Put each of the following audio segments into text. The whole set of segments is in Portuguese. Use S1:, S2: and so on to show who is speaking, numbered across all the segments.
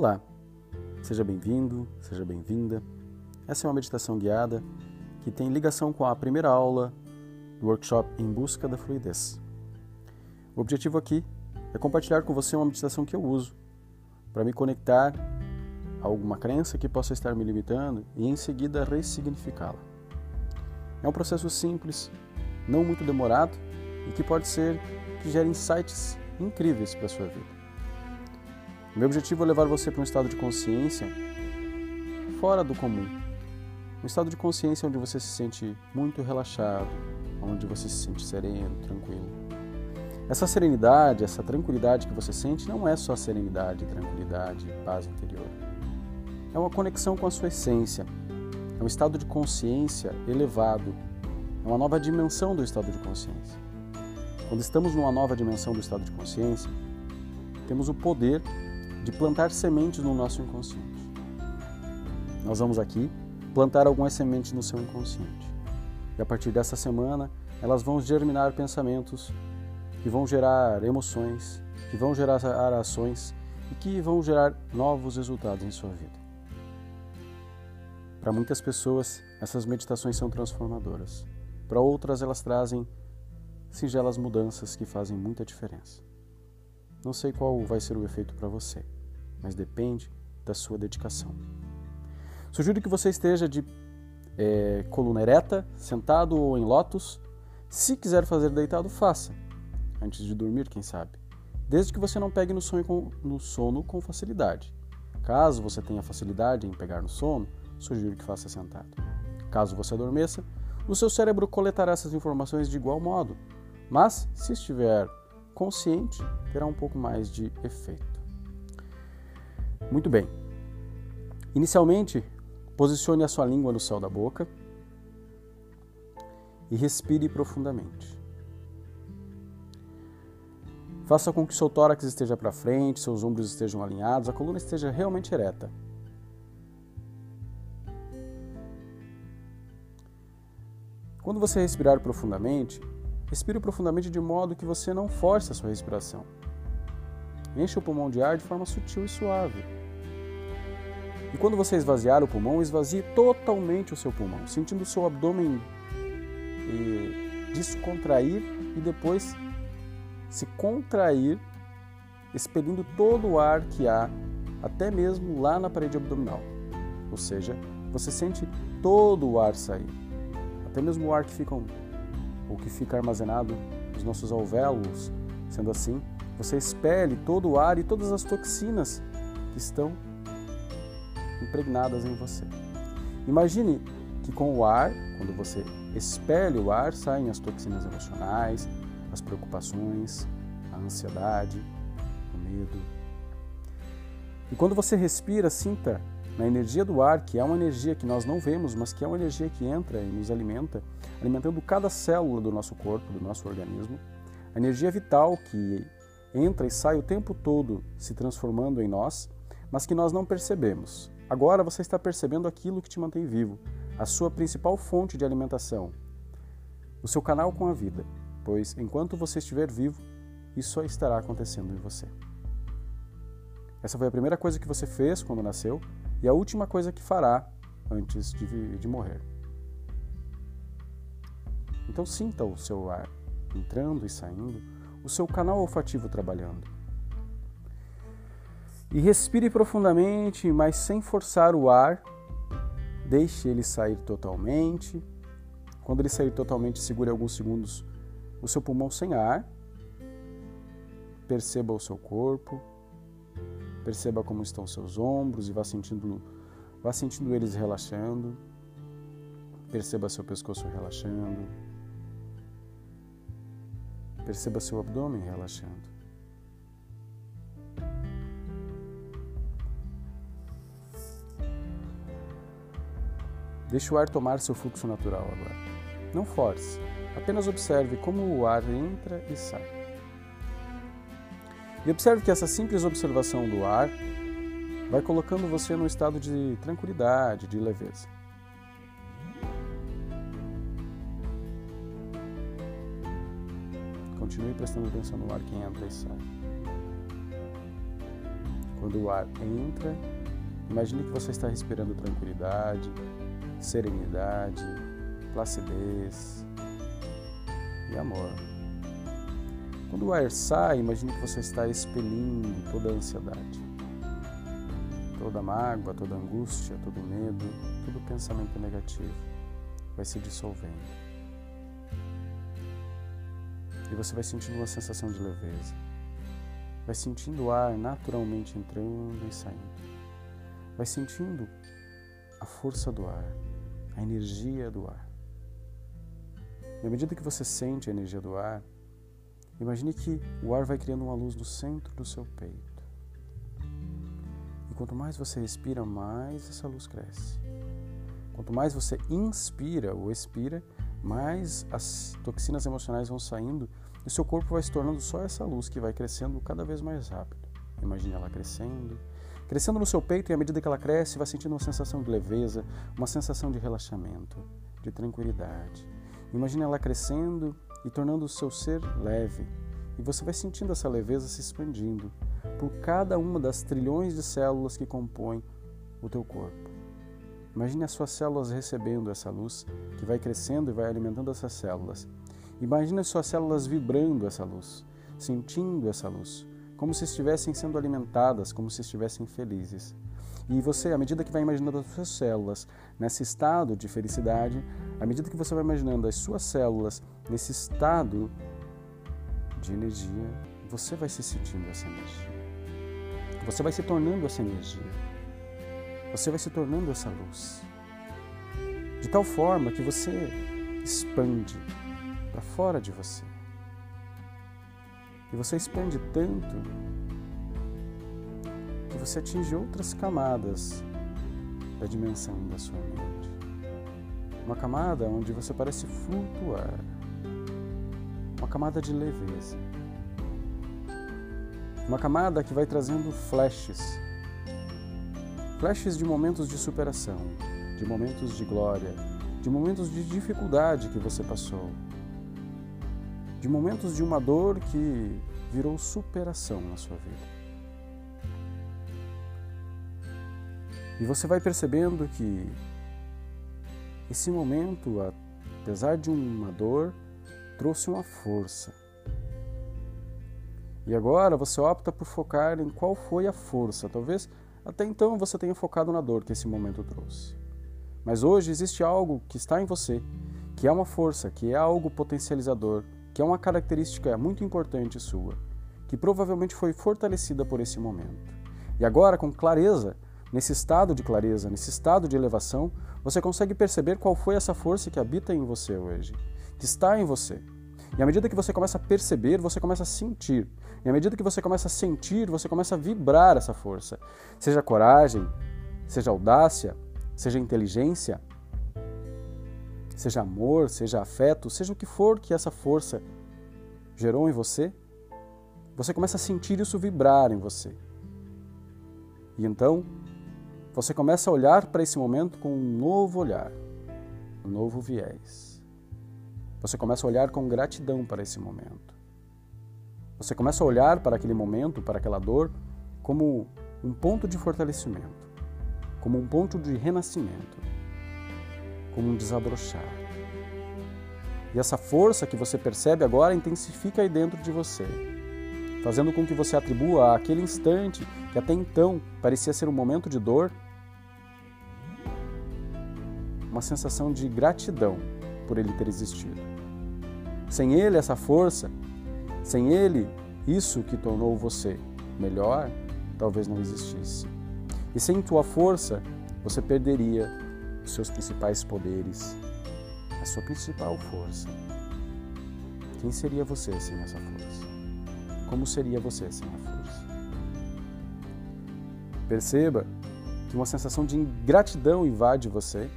S1: Olá, seja bem-vindo, seja bem-vinda. Essa é uma meditação guiada que tem ligação com a primeira aula do workshop Em Busca da Fluidez. O objetivo aqui é compartilhar com você uma meditação que eu uso para me conectar a alguma crença que possa estar me limitando e em seguida ressignificá-la. É um processo simples, não muito demorado e que pode ser que gere insights incríveis para a sua vida. Meu objetivo é levar você para um estado de consciência fora do comum. Um estado de consciência onde você se sente muito relaxado, onde você se sente sereno, tranquilo. Essa serenidade, essa tranquilidade que você sente não é só serenidade, tranquilidade, paz interior. É uma conexão com a sua essência. É um estado de consciência elevado. É uma nova dimensão do estado de consciência. Quando estamos numa nova dimensão do estado de consciência, temos o poder de plantar sementes no nosso inconsciente. Nós vamos aqui plantar algumas sementes no seu inconsciente. E a partir dessa semana, elas vão germinar pensamentos que vão gerar emoções, que vão gerar ações e que vão gerar novos resultados em sua vida. Para muitas pessoas, essas meditações são transformadoras. Para outras, elas trazem singelas mudanças que fazem muita diferença. Não sei qual vai ser o efeito para você, mas depende da sua dedicação. Sugiro que você esteja de é, coluna ereta, sentado ou em lótus. Se quiser fazer deitado, faça. Antes de dormir, quem sabe. Desde que você não pegue no com, no sono com facilidade. Caso você tenha facilidade em pegar no sono, sugiro que faça sentado. Caso você adormeça, o seu cérebro coletará essas informações de igual modo, mas se estiver consciente, terá um pouco mais de efeito. Muito bem. Inicialmente, posicione a sua língua no céu da boca e respire profundamente. Faça com que seu tórax esteja para frente, seus ombros estejam alinhados, a coluna esteja realmente ereta. Quando você respirar profundamente, Respire profundamente de modo que você não force a sua respiração. Encha o pulmão de ar de forma sutil e suave. E quando você esvaziar o pulmão, esvazie totalmente o seu pulmão, sentindo o seu abdômen eh, descontrair e depois se contrair, expelindo todo o ar que há, até mesmo lá na parede abdominal. Ou seja, você sente todo o ar sair, até mesmo o ar que fica o que fica armazenado nos nossos alvéolos. Sendo assim, você expele todo o ar e todas as toxinas que estão impregnadas em você. Imagine que com o ar, quando você expele o ar, saem as toxinas emocionais, as preocupações, a ansiedade, o medo. E quando você respira, sinta na energia do ar, que é uma energia que nós não vemos, mas que é uma energia que entra e nos alimenta, alimentando cada célula do nosso corpo, do nosso organismo, a energia vital que entra e sai o tempo todo se transformando em nós, mas que nós não percebemos. Agora você está percebendo aquilo que te mantém vivo, a sua principal fonte de alimentação, o seu canal com a vida, pois enquanto você estiver vivo, isso estará acontecendo em você. Essa foi a primeira coisa que você fez quando nasceu e a última coisa que fará antes de, de morrer. Então sinta o seu ar entrando e saindo, o seu canal olfativo trabalhando. E respire profundamente, mas sem forçar o ar. Deixe ele sair totalmente. Quando ele sair totalmente, segure alguns segundos o seu pulmão sem ar. Perceba o seu corpo. Perceba como estão seus ombros e vá sentindo, vá sentindo eles relaxando. Perceba seu pescoço relaxando. Perceba seu abdômen relaxando. Deixe o ar tomar seu fluxo natural agora. Não force, apenas observe como o ar entra e sai. E observe que essa simples observação do ar vai colocando você num estado de tranquilidade, de leveza. Continue prestando atenção no ar que entra e sai. Quando o ar entra, imagine que você está respirando tranquilidade, serenidade, placidez e amor. Quando o ar sai, imagine que você está expelindo toda a ansiedade, toda a mágoa, toda a angústia, todo o medo, todo pensamento negativo vai se dissolvendo. E você vai sentindo uma sensação de leveza. Vai sentindo o ar naturalmente entrando e saindo. Vai sentindo a força do ar, a energia do ar. E à medida que você sente a energia do ar, imagine que o ar vai criando uma luz no centro do seu peito. E quanto mais você respira, mais essa luz cresce. Quanto mais você inspira ou expira, mais as toxinas emocionais vão saindo e o seu corpo vai se tornando só essa luz que vai crescendo cada vez mais rápido. Imagine ela crescendo, crescendo no seu peito e à medida que ela cresce, vai sentindo uma sensação de leveza, uma sensação de relaxamento, de tranquilidade. Imagine ela crescendo e tornando o seu ser leve. E você vai sentindo essa leveza se expandindo por cada uma das trilhões de células que compõem o teu corpo. Imagine as suas células recebendo essa luz que vai crescendo e vai alimentando essas células. Imagine as suas células vibrando essa luz, sentindo essa luz, como se estivessem sendo alimentadas, como se estivessem felizes. E você, à medida que vai imaginando as suas células nesse estado de felicidade, à medida que você vai imaginando as suas células nesse estado de energia, você vai se sentindo essa energia. Você vai se tornando essa energia você vai se tornando essa luz. De tal forma que você expande para fora de você. E você expande tanto que você atinge outras camadas da dimensão da sua mente. Uma camada onde você parece flutuar. Uma camada de leveza. Uma camada que vai trazendo flashes flashes de momentos de superação, de momentos de glória, de momentos de dificuldade que você passou, de momentos de uma dor que virou superação na sua vida. E você vai percebendo que esse momento, apesar de uma dor, trouxe uma força. E agora você opta por focar em qual foi a força. Talvez até então você tenha focado na dor que esse momento trouxe. Mas hoje existe algo que está em você, que é uma força, que é algo potencializador, que é uma característica muito importante sua, que provavelmente foi fortalecida por esse momento. E agora, com clareza, nesse estado de clareza, nesse estado de elevação, você consegue perceber qual foi essa força que habita em você hoje, que está em você. E à medida que você começa a perceber, você começa a sentir. E à medida que você começa a sentir, você começa a vibrar essa força. Seja coragem, seja audácia, seja inteligência, seja amor, seja afeto, seja o que for que essa força gerou em você, você começa a sentir isso vibrar em você. E então, você começa a olhar para esse momento com um novo olhar, um novo viés. Você começa a olhar com gratidão para esse momento. Você começa a olhar para aquele momento, para aquela dor, como um ponto de fortalecimento, como um ponto de renascimento, como um desabrochar. E essa força que você percebe agora intensifica aí dentro de você, fazendo com que você atribua àquele instante que até então parecia ser um momento de dor, uma sensação de gratidão por ele ter existido. Sem ele, essa força, sem ele, isso que tornou você melhor talvez não existisse. E sem tua força, você perderia os seus principais poderes, a sua principal força. Quem seria você sem essa força? Como seria você sem a força? Perceba que uma sensação de ingratidão invade você.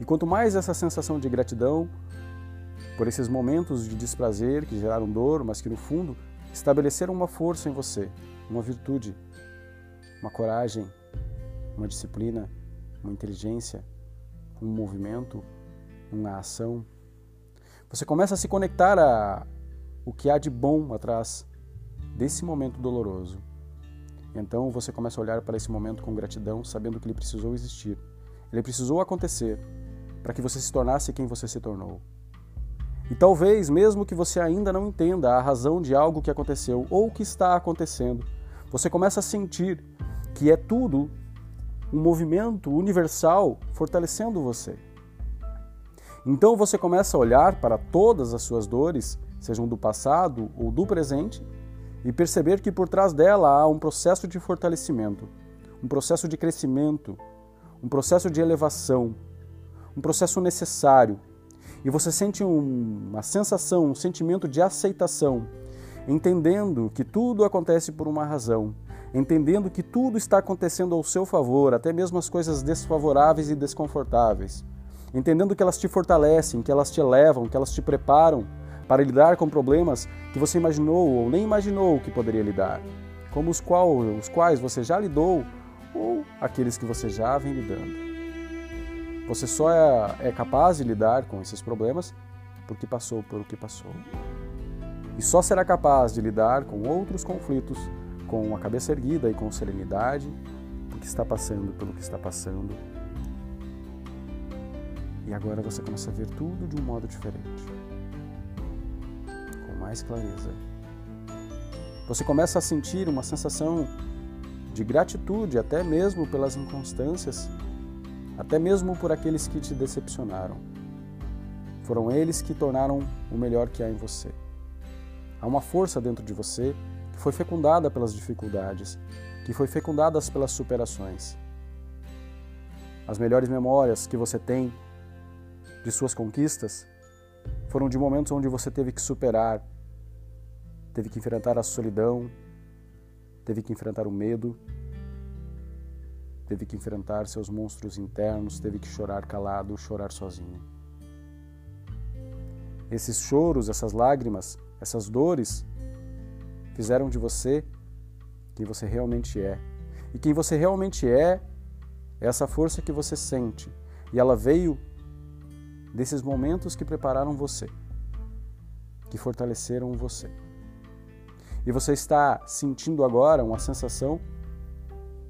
S1: E quanto mais essa sensação de gratidão por esses momentos de desprazer que geraram dor, mas que no fundo estabeleceram uma força em você, uma virtude, uma coragem, uma disciplina, uma inteligência, um movimento, uma ação. Você começa a se conectar a o que há de bom atrás desse momento doloroso. Então você começa a olhar para esse momento com gratidão, sabendo que ele precisou existir. Ele precisou acontecer para que você se tornasse quem você se tornou. E talvez, mesmo que você ainda não entenda a razão de algo que aconteceu ou que está acontecendo, você começa a sentir que é tudo um movimento universal fortalecendo você. Então você começa a olhar para todas as suas dores, sejam do passado ou do presente, e perceber que por trás dela há um processo de fortalecimento, um processo de crescimento, um processo de elevação, um processo necessário. E você sente um, uma sensação, um sentimento de aceitação, entendendo que tudo acontece por uma razão, entendendo que tudo está acontecendo ao seu favor, até mesmo as coisas desfavoráveis e desconfortáveis, entendendo que elas te fortalecem, que elas te elevam, que elas te preparam para lidar com problemas que você imaginou ou nem imaginou que poderia lidar, como os, qual, os quais você já lidou ou aqueles que você já vem lidando. Você só é, é capaz de lidar com esses problemas porque passou por o que passou. E só será capaz de lidar com outros conflitos com a cabeça erguida e com serenidade, porque está passando pelo que está passando. E agora você começa a ver tudo de um modo diferente mais clareza. Você começa a sentir uma sensação de gratitude, até mesmo pelas inconstâncias, até mesmo por aqueles que te decepcionaram. Foram eles que tornaram o melhor que há em você. Há uma força dentro de você que foi fecundada pelas dificuldades, que foi fecundada pelas superações. As melhores memórias que você tem de suas conquistas foram de momentos onde você teve que superar teve que enfrentar a solidão, teve que enfrentar o medo, teve que enfrentar seus monstros internos, teve que chorar calado, chorar sozinho. Esses choros, essas lágrimas, essas dores fizeram de você quem você realmente é. E quem você realmente é é essa força que você sente. E ela veio desses momentos que prepararam você, que fortaleceram você. E você está sentindo agora uma sensação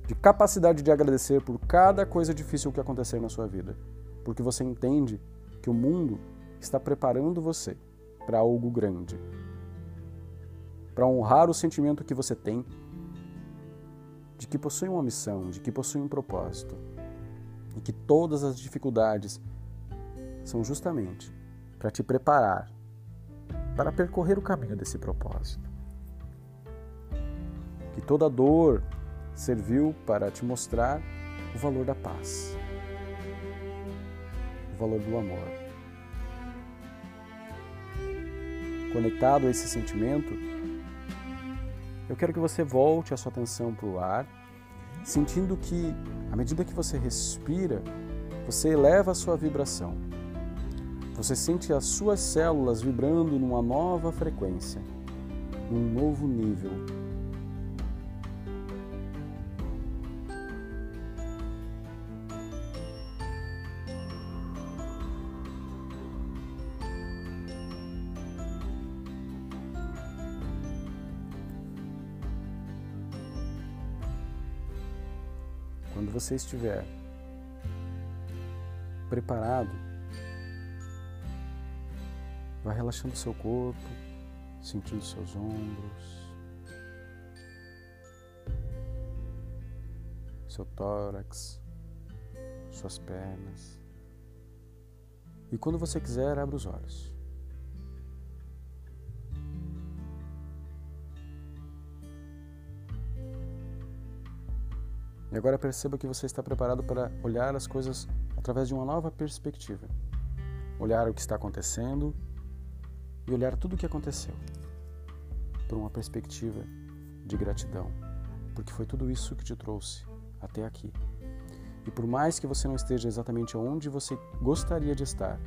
S1: de capacidade de agradecer por cada coisa difícil que acontecer na sua vida, porque você entende que o mundo está preparando você para algo grande, para honrar o sentimento que você tem de que possui uma missão, de que possui um propósito, e que todas as dificuldades são justamente para te preparar para percorrer o caminho desse propósito que toda dor serviu para te mostrar o valor da paz, o valor do amor. Conectado a esse sentimento, eu quero que você volte a sua atenção para o ar, sentindo que, à medida que você respira, você eleva a sua vibração. Você sente as suas células vibrando numa nova frequência, num novo nível Quando você estiver preparado, vai relaxando seu corpo, sentindo seus ombros, seu tórax, suas pernas. E quando você quiser, abra os olhos. E agora perceba que você está preparado para olhar as coisas através de uma nova perspectiva. Olhar o que está acontecendo e olhar tudo o que aconteceu por uma perspectiva de gratidão, porque foi tudo isso que te trouxe até aqui. E por mais que você não esteja exatamente onde você gostaria de estar,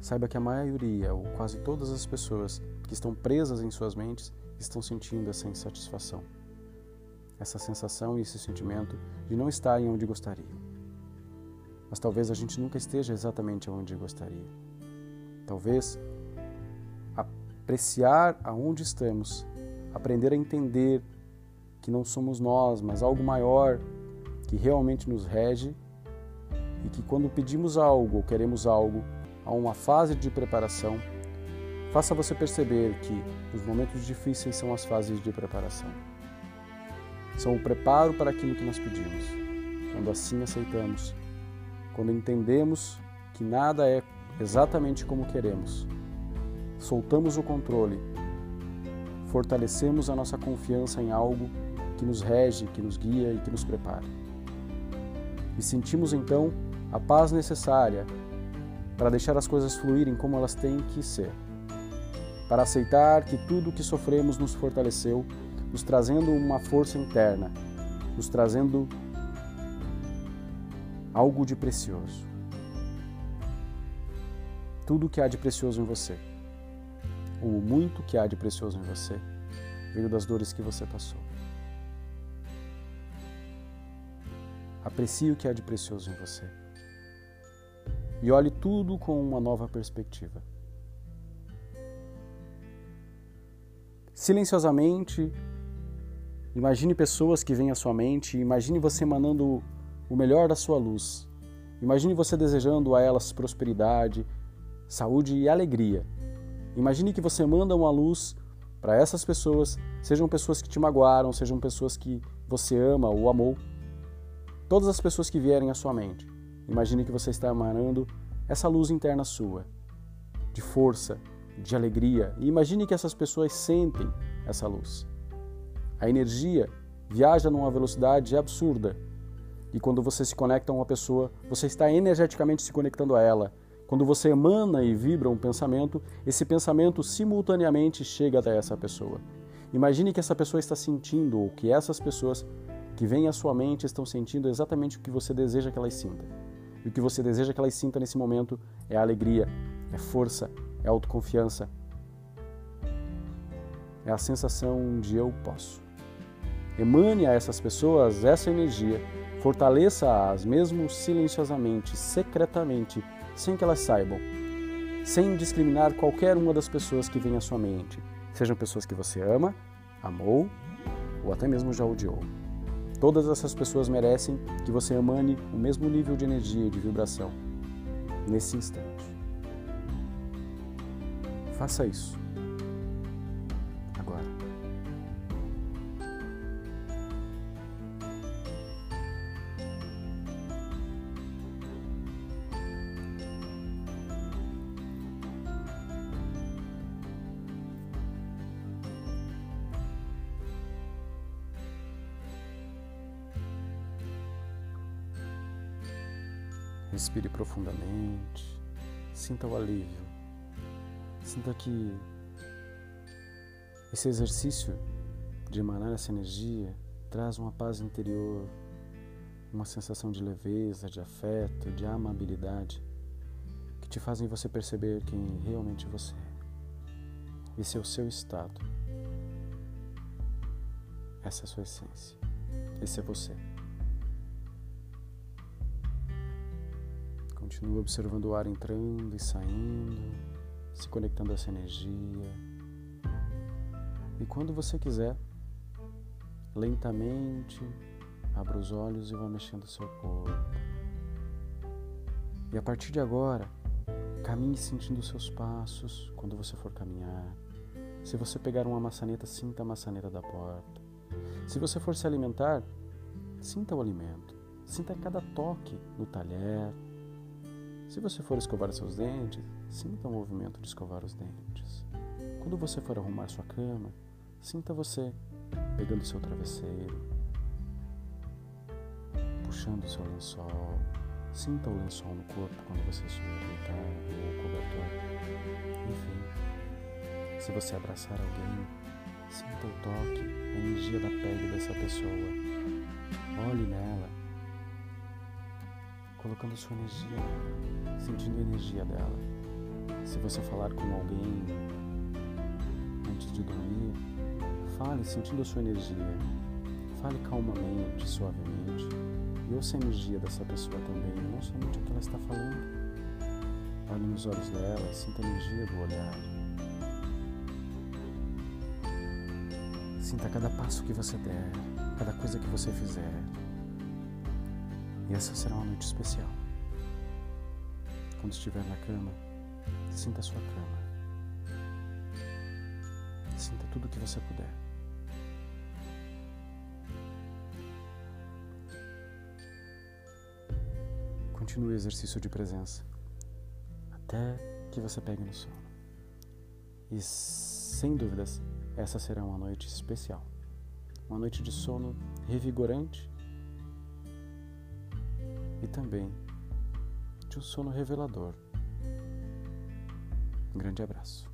S1: saiba que a maioria, ou quase todas as pessoas que estão presas em suas mentes, estão sentindo essa insatisfação essa sensação e esse sentimento de não estarem onde gostariam. Mas talvez a gente nunca esteja exatamente onde gostaria. Talvez apreciar aonde estamos, aprender a entender que não somos nós, mas algo maior que realmente nos rege e que quando pedimos algo ou queremos algo, há uma fase de preparação. Faça você perceber que os momentos difíceis são as fases de preparação. São o preparo para aquilo que nós pedimos. Quando assim aceitamos, quando entendemos que nada é exatamente como queremos, soltamos o controle, fortalecemos a nossa confiança em algo que nos rege, que nos guia e que nos prepara. E sentimos então a paz necessária para deixar as coisas fluírem como elas têm que ser. Para aceitar que tudo o que sofremos nos fortaleceu, nos trazendo uma força interna, nos trazendo algo de precioso. Tudo o que há de precioso em você, ou muito que há de precioso em você, veio das dores que você passou. Aprecie o que há de precioso em você. E olhe tudo com uma nova perspectiva. Silenciosamente, imagine pessoas que vêm à sua mente, imagine você emanando o melhor da sua luz. Imagine você desejando a elas prosperidade, saúde e alegria. Imagine que você manda uma luz para essas pessoas, sejam pessoas que te magoaram, sejam pessoas que você ama ou amou todas as pessoas que vierem à sua mente. Imagine que você está emanando essa luz interna sua, de força, de alegria, e imagine que essas pessoas sentem essa luz. A energia viaja numa velocidade absurda. E quando você se conecta a uma pessoa, você está energeticamente se conectando a ela. Quando você emana e vibra um pensamento, esse pensamento simultaneamente chega até essa pessoa. Imagine que essa pessoa está sentindo, ou que essas pessoas que vêm à sua mente estão sentindo exatamente o que você deseja que elas sintam. E o que você deseja que elas sintam nesse momento é alegria, é força, é autoconfiança, é a sensação de eu posso. Emane a essas pessoas essa energia, fortaleça-as mesmo silenciosamente, secretamente, sem que elas saibam, sem discriminar qualquer uma das pessoas que vem à sua mente, sejam pessoas que você ama, amou ou até mesmo já odiou. Todas essas pessoas merecem que você emane o mesmo nível de energia e de vibração nesse instante. Faça isso. Respire profundamente, sinta o alívio, sinta que esse exercício de emanar essa energia traz uma paz interior, uma sensação de leveza, de afeto, de amabilidade, que te fazem você perceber quem realmente você é. Esse é o seu estado. Essa é a sua essência. Esse é você. Continua observando o ar entrando e saindo, se conectando a essa energia. E quando você quiser, lentamente abra os olhos e vá mexendo o seu corpo. E a partir de agora, caminhe sentindo os seus passos quando você for caminhar. Se você pegar uma maçaneta, sinta a maçaneta da porta. Se você for se alimentar, sinta o alimento. Sinta cada toque no talher, se você for escovar seus dentes, sinta o movimento de escovar os dentes. Quando você for arrumar sua cama, sinta você pegando seu travesseiro, puxando seu lençol. Sinta o lençol no corpo quando você estiver deitado ou cobertor. Enfim, se você abraçar alguém, sinta o toque, a energia da pele dessa pessoa. Olhe nela colocando sua energia, sentindo a energia dela. Se você falar com alguém antes de dormir, fale sentindo a sua energia. Fale calmamente, suavemente. E ouça a energia dessa pessoa também, não somente o que ela está falando. Olhe nos olhos dela, sinta a energia do olhar. Sinta cada passo que você der, cada coisa que você fizer. Essa será uma noite especial. Quando estiver na cama, sinta a sua cama. Sinta tudo que você puder. Continue o exercício de presença até que você pegue no sono. E sem dúvidas, essa será uma noite especial. Uma noite de sono revigorante e também de um sono revelador. Um grande abraço.